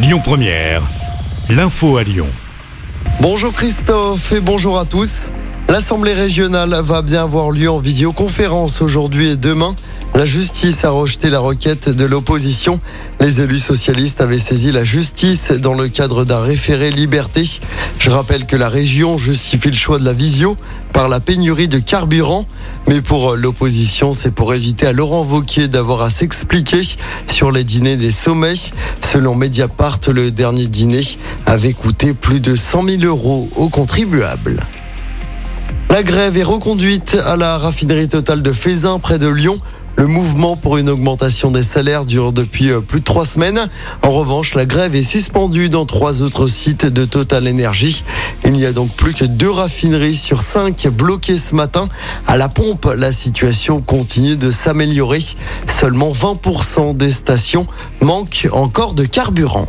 Lyon Première, l'info à Lyon. Bonjour Christophe et bonjour à tous. L'Assemblée régionale va bien avoir lieu en visioconférence aujourd'hui et demain. La justice a rejeté la requête de l'opposition. Les élus socialistes avaient saisi la justice dans le cadre d'un référé liberté. Je rappelle que la région justifie le choix de la visio par la pénurie de carburant. Mais pour l'opposition, c'est pour éviter à Laurent Vauquier d'avoir à s'expliquer sur les dîners des sommets. Selon Mediapart, le dernier dîner avait coûté plus de 100 000 euros aux contribuables. La grève est reconduite à la raffinerie totale de Fézin près de Lyon. Le mouvement pour une augmentation des salaires dure depuis euh, plus de trois semaines. En revanche, la grève est suspendue dans trois autres sites de Total Energy. Il n'y a donc plus que deux raffineries sur cinq bloquées ce matin. À la pompe, la situation continue de s'améliorer. Seulement 20% des stations manquent encore de carburant.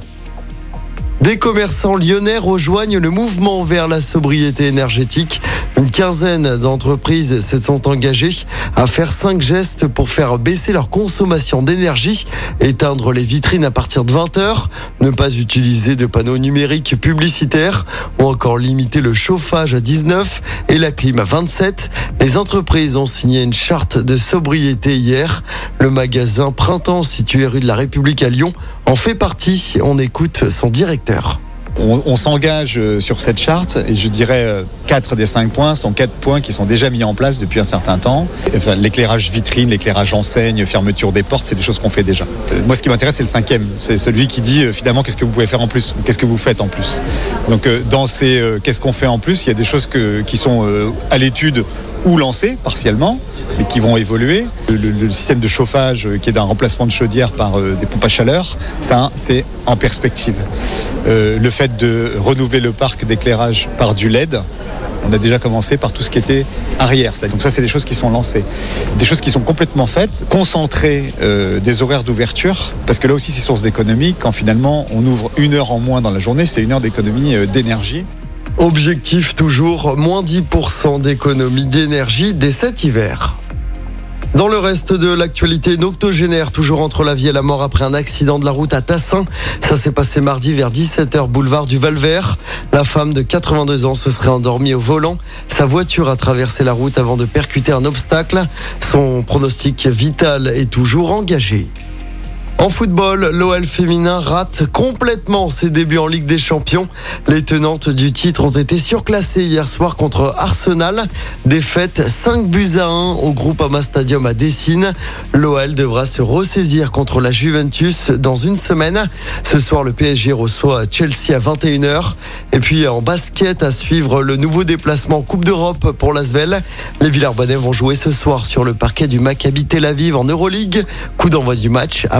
Des commerçants lyonnais rejoignent le mouvement vers la sobriété énergétique. Une quinzaine d'entreprises se sont engagées à faire cinq gestes pour faire baisser leur consommation d'énergie, éteindre les vitrines à partir de 20 heures, ne pas utiliser de panneaux numériques publicitaires ou encore limiter le chauffage à 19 et la clim à 27. Les entreprises ont signé une charte de sobriété hier. Le magasin Printemps situé rue de la République à Lyon en fait partie. On écoute son directeur. On, s'engage euh, sur cette charte et je dirais euh, quatre des cinq points sont quatre points qui sont déjà mis en place depuis un certain temps. Enfin, l'éclairage vitrine, l'éclairage enseigne, fermeture des portes, c'est des choses qu'on fait déjà. Euh, Moi, ce qui m'intéresse, c'est le cinquième. C'est celui qui dit euh, finalement qu'est-ce que vous pouvez faire en plus, qu'est-ce que vous faites en plus. Donc, euh, dans ces euh, qu'est-ce qu'on fait en plus, il y a des choses qui sont euh, à l'étude ou lancées partiellement, mais qui vont évoluer. Le, système de chauffage euh, qui est d'un remplacement de chaudière par euh, des pompes à chaleur, ça, c'est en perspective. Euh, le fait de renouveler le parc d'éclairage par du LED, on a déjà commencé par tout ce qui était arrière. Donc ça, c'est des choses qui sont lancées. Des choses qui sont complètement faites, concentrer des horaires d'ouverture, parce que là aussi, c'est source d'économie. Quand finalement, on ouvre une heure en moins dans la journée, c'est une heure d'économie d'énergie. Objectif toujours, moins 10% d'économie d'énergie dès cet hiver. Dans le reste de l'actualité, une toujours entre la vie et la mort après un accident de la route à Tassin. Ça s'est passé mardi vers 17h boulevard du Valvert. La femme de 82 ans se serait endormie au volant. Sa voiture a traversé la route avant de percuter un obstacle. Son pronostic vital est toujours engagé. En football, l'OL féminin rate complètement ses débuts en Ligue des Champions. Les tenantes du titre ont été surclassées hier soir contre Arsenal. Défaite 5 buts à 1 au Groupama Stadium à Dessine. L'OL devra se ressaisir contre la Juventus dans une semaine. Ce soir, le PSG reçoit Chelsea à 21h. Et puis en basket, à suivre le nouveau déplacement Coupe d'Europe pour l'Asvel. Les Villarbonnais vont jouer ce soir sur le parquet du Maccabi Tel Aviv en Euroleague. Coup d'envoi du match à